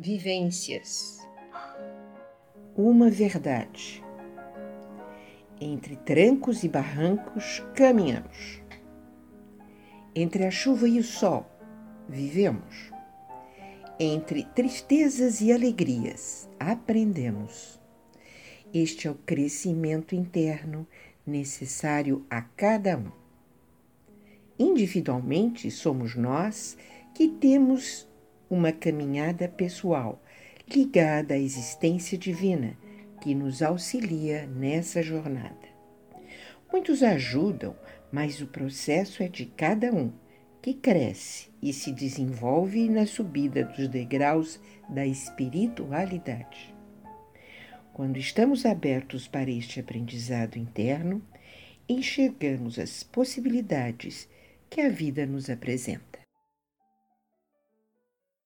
Vivências. Uma verdade. Entre trancos e barrancos caminhamos. Entre a chuva e o sol vivemos. Entre tristezas e alegrias aprendemos. Este é o crescimento interno necessário a cada um. Individualmente somos nós que temos uma caminhada pessoal ligada à existência divina que nos auxilia nessa jornada. Muitos ajudam, mas o processo é de cada um, que cresce e se desenvolve na subida dos degraus da espiritualidade. Quando estamos abertos para este aprendizado interno, enxergamos as possibilidades que a vida nos apresenta.